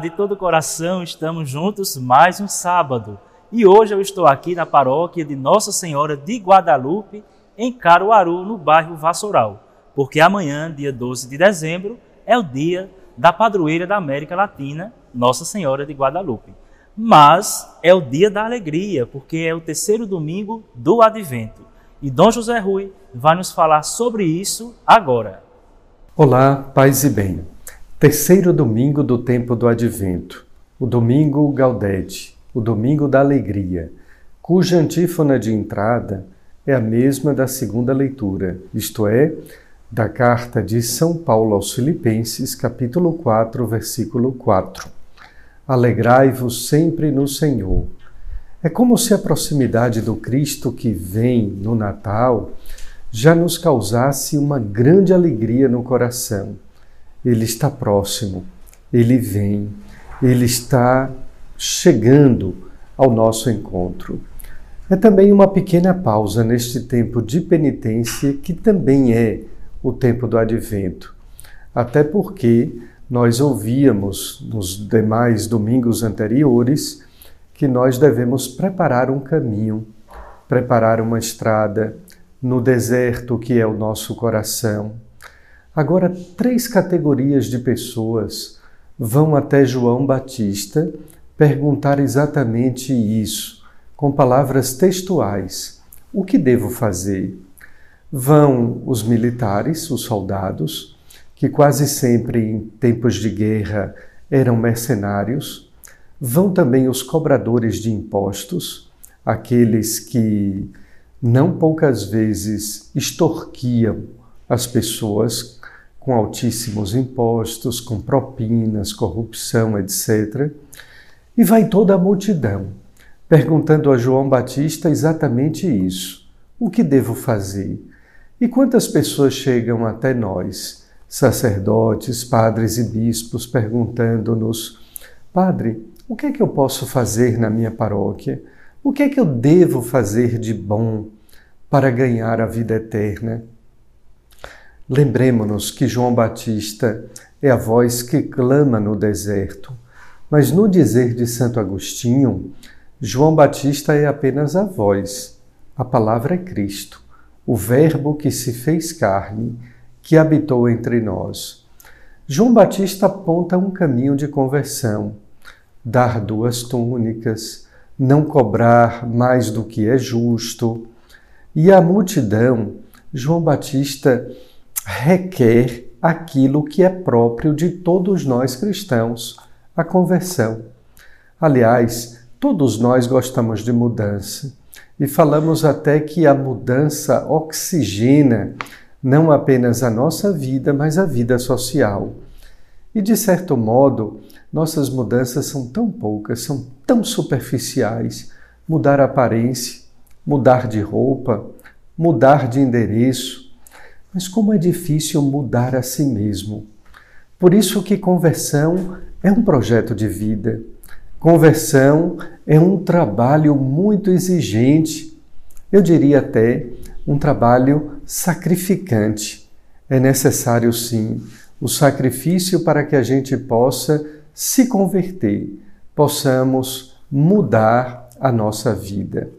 De todo o coração, estamos juntos mais um sábado. E hoje eu estou aqui na paróquia de Nossa Senhora de Guadalupe, em Caruaru, no bairro Vassoural, porque amanhã, dia 12 de dezembro, é o dia da padroeira da América Latina, Nossa Senhora de Guadalupe. Mas é o dia da alegria, porque é o terceiro domingo do Advento. E Dom José Rui vai nos falar sobre isso agora. Olá, paz e bem. Terceiro domingo do tempo do Advento, o domingo Gaudete, o domingo da alegria, cuja antífona de entrada é a mesma da segunda leitura, isto é, da carta de São Paulo aos Filipenses, capítulo 4, versículo 4. Alegrai-vos sempre no Senhor. É como se a proximidade do Cristo que vem no Natal já nos causasse uma grande alegria no coração ele está próximo, ele vem, ele está chegando ao nosso encontro. É também uma pequena pausa neste tempo de penitência, que também é o tempo do advento. Até porque nós ouvíamos nos demais domingos anteriores que nós devemos preparar um caminho, preparar uma estrada no deserto que é o nosso coração Agora, três categorias de pessoas vão até João Batista perguntar exatamente isso, com palavras textuais. O que devo fazer? Vão os militares, os soldados, que quase sempre em tempos de guerra eram mercenários. Vão também os cobradores de impostos, aqueles que não poucas vezes extorquiam as pessoas com altíssimos impostos, com propinas, corrupção, etc. E vai toda a multidão, perguntando a João Batista exatamente isso: o que devo fazer? E quantas pessoas chegam até nós, sacerdotes, padres e bispos, perguntando-nos: Padre, o que é que eu posso fazer na minha paróquia? O que é que eu devo fazer de bom para ganhar a vida eterna? Lembremos-nos que João Batista é a voz que clama no deserto, mas no dizer de Santo Agostinho, João Batista é apenas a voz, a palavra é Cristo, o Verbo que se fez carne, que habitou entre nós. João Batista aponta um caminho de conversão, dar duas túnicas, não cobrar mais do que é justo. E a multidão, João Batista requer aquilo que é próprio de todos nós cristãos, a conversão. Aliás, todos nós gostamos de mudança e falamos até que a mudança oxigena não apenas a nossa vida, mas a vida social. E de certo modo, nossas mudanças são tão poucas, são tão superficiais. Mudar aparência, mudar de roupa, mudar de endereço, mas como é difícil mudar a si mesmo. Por isso que conversão é um projeto de vida. Conversão é um trabalho muito exigente, eu diria até um trabalho sacrificante. É necessário sim o sacrifício para que a gente possa se converter, possamos mudar a nossa vida.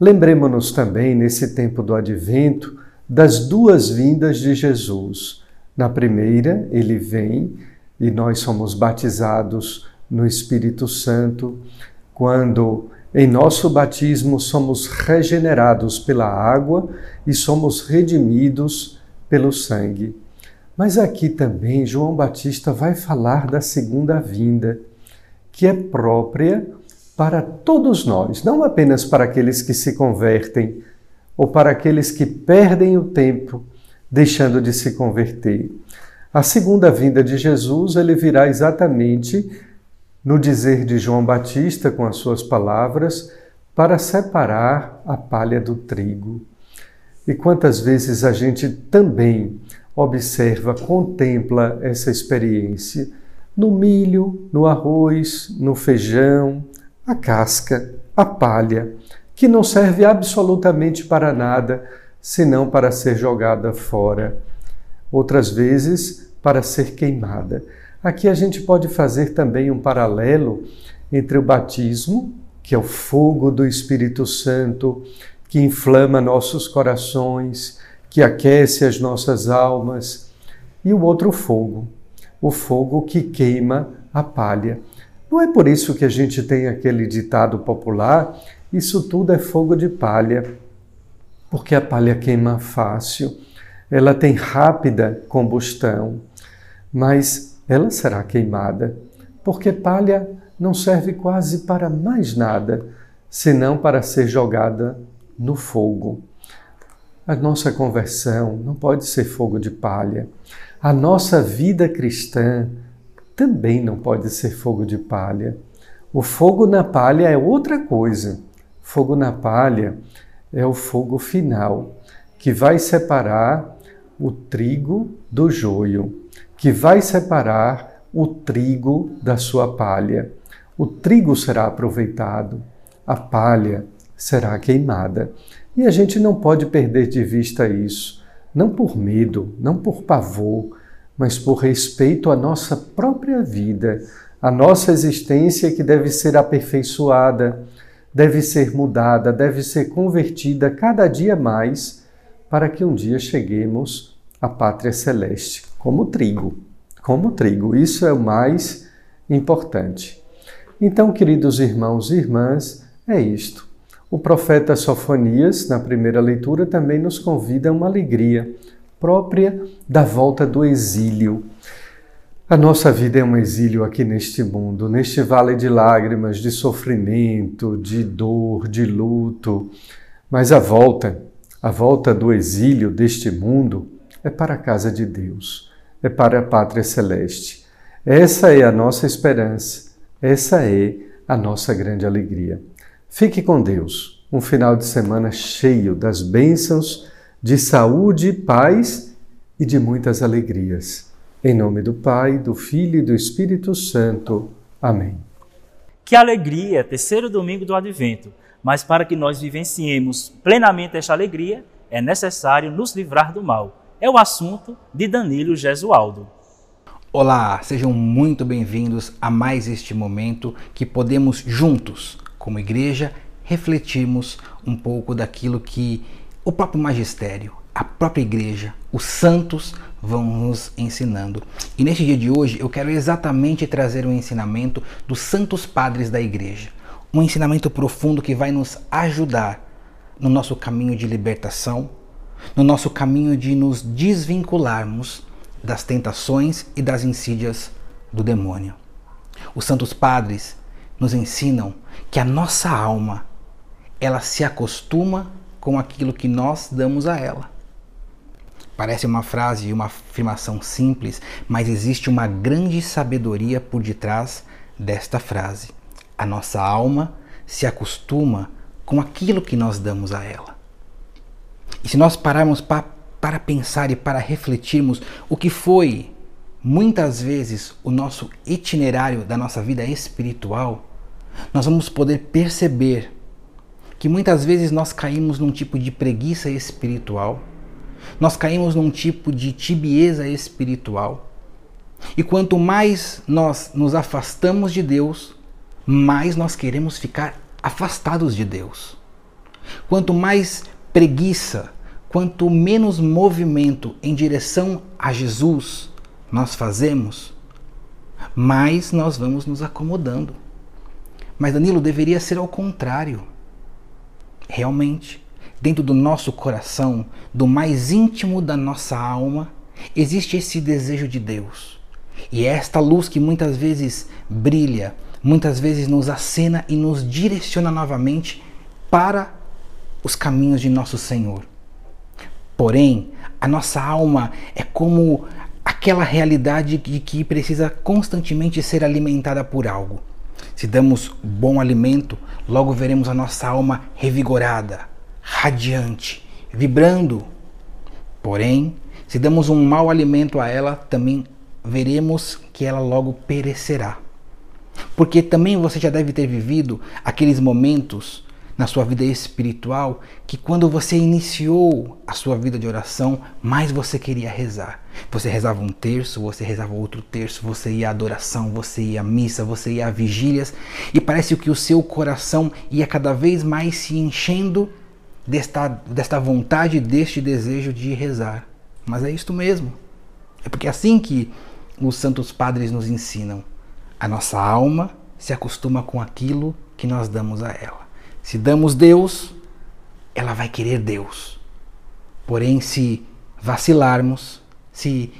Lembremos-nos também, nesse tempo do advento, das duas vindas de Jesus. Na primeira, ele vem e nós somos batizados no Espírito Santo, quando em nosso batismo somos regenerados pela água e somos redimidos pelo sangue. Mas aqui também João Batista vai falar da segunda vinda, que é própria para todos nós, não apenas para aqueles que se convertem, ou para aqueles que perdem o tempo deixando de se converter. A segunda vinda de Jesus, ele virá exatamente no dizer de João Batista com as suas palavras, para separar a palha do trigo. E quantas vezes a gente também observa, contempla essa experiência no milho, no arroz, no feijão, a casca, a palha que não serve absolutamente para nada senão para ser jogada fora, outras vezes para ser queimada. Aqui a gente pode fazer também um paralelo entre o batismo, que é o fogo do Espírito Santo, que inflama nossos corações, que aquece as nossas almas, e o outro fogo, o fogo que queima a palha. Não é por isso que a gente tem aquele ditado popular: isso tudo é fogo de palha, porque a palha queima fácil, ela tem rápida combustão, mas ela será queimada, porque palha não serve quase para mais nada, senão para ser jogada no fogo. A nossa conversão não pode ser fogo de palha. A nossa vida cristã também não pode ser fogo de palha. O fogo na palha é outra coisa. Fogo na palha é o fogo final, que vai separar o trigo do joio, que vai separar o trigo da sua palha. O trigo será aproveitado, a palha será queimada. E a gente não pode perder de vista isso, não por medo, não por pavor, mas por respeito à nossa própria vida, à nossa existência que deve ser aperfeiçoada, deve ser mudada, deve ser convertida cada dia mais para que um dia cheguemos à pátria celeste, como trigo. Como trigo, isso é o mais importante. Então, queridos irmãos e irmãs, é isto. O profeta Sofonias, na primeira leitura, também nos convida a uma alegria própria da volta do exílio. A nossa vida é um exílio aqui neste mundo, neste vale de lágrimas, de sofrimento, de dor, de luto. Mas a volta, a volta do exílio deste mundo é para a casa de Deus, é para a pátria celeste. Essa é a nossa esperança, essa é a nossa grande alegria. Fique com Deus. Um final de semana cheio das bênçãos de saúde, paz e de muitas alegrias. Em nome do Pai, do Filho e do Espírito Santo. Amém. Que alegria, terceiro domingo do Advento. Mas para que nós vivenciemos plenamente esta alegria, é necessário nos livrar do mal. É o assunto de Danilo Gesualdo. Olá, sejam muito bem-vindos a mais este momento que podemos juntos como igreja, refletirmos um pouco daquilo que o próprio magistério, a própria igreja, os santos vão nos ensinando. E neste dia de hoje eu quero exatamente trazer um ensinamento dos santos padres da igreja. Um ensinamento profundo que vai nos ajudar no nosso caminho de libertação, no nosso caminho de nos desvincularmos das tentações e das insídias do demônio. Os santos padres nos ensinam que a nossa alma ela se acostuma com aquilo que nós damos a ela. Parece uma frase e uma afirmação simples, mas existe uma grande sabedoria por detrás desta frase. A nossa alma se acostuma com aquilo que nós damos a ela. E se nós pararmos pa para pensar e para refletirmos o que foi muitas vezes o nosso itinerário da nossa vida espiritual, nós vamos poder perceber que muitas vezes nós caímos num tipo de preguiça espiritual, nós caímos num tipo de tibieza espiritual. E quanto mais nós nos afastamos de Deus, mais nós queremos ficar afastados de Deus. Quanto mais preguiça, quanto menos movimento em direção a Jesus nós fazemos, mais nós vamos nos acomodando. Mas Danilo deveria ser ao contrário. Realmente, dentro do nosso coração, do mais íntimo da nossa alma, existe esse desejo de Deus. E é esta luz que muitas vezes brilha, muitas vezes nos acena e nos direciona novamente para os caminhos de nosso Senhor. Porém, a nossa alma é como aquela realidade de que precisa constantemente ser alimentada por algo. Se damos bom alimento, logo veremos a nossa alma revigorada, radiante, vibrando. Porém, se damos um mau alimento a ela, também veremos que ela logo perecerá. Porque também você já deve ter vivido aqueles momentos na sua vida espiritual que quando você iniciou a sua vida de oração, mais você queria rezar. Você rezava um terço, você rezava outro terço, você ia à adoração, você ia à missa, você ia a vigílias e parece que o seu coração ia cada vez mais se enchendo desta, desta vontade, deste desejo de rezar. Mas é isto mesmo. É porque é assim que os santos padres nos ensinam. A nossa alma se acostuma com aquilo que nós damos a ela. Se damos Deus, ela vai querer Deus. Porém, se vacilarmos, se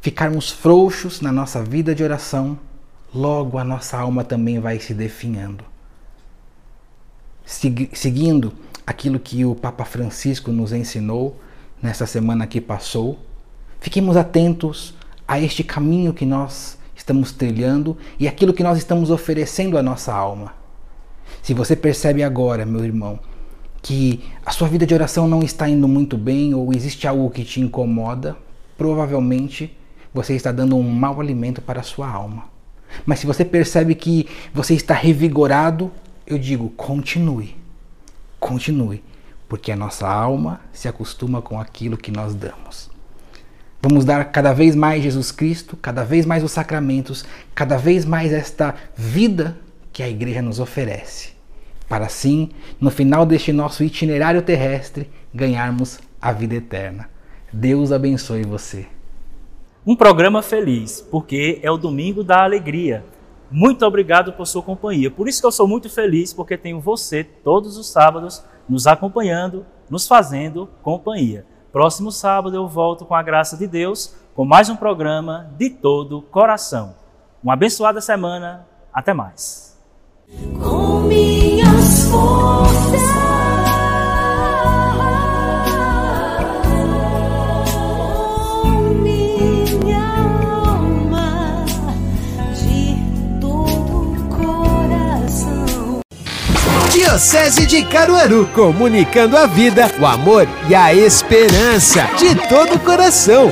ficarmos frouxos na nossa vida de oração, logo a nossa alma também vai se definhando. Seguindo aquilo que o Papa Francisco nos ensinou nessa semana que passou, fiquemos atentos a este caminho que nós estamos trilhando e aquilo que nós estamos oferecendo à nossa alma. Se você percebe agora, meu irmão, que a sua vida de oração não está indo muito bem ou existe algo que te incomoda, provavelmente você está dando um mau alimento para a sua alma. Mas se você percebe que você está revigorado, eu digo, continue. Continue, porque a nossa alma se acostuma com aquilo que nós damos. Vamos dar cada vez mais Jesus Cristo, cada vez mais os sacramentos, cada vez mais esta vida que a igreja nos oferece, para assim, no final deste nosso itinerário terrestre, ganharmos a vida eterna. Deus abençoe você. Um programa feliz, porque é o domingo da alegria. Muito obrigado por sua companhia. Por isso que eu sou muito feliz, porque tenho você todos os sábados nos acompanhando, nos fazendo companhia. Próximo sábado eu volto com a graça de Deus com mais um programa de todo coração. Uma abençoada semana. Até mais. Diocese de Caruaru, comunicando a vida, o amor e a esperança de todo o coração.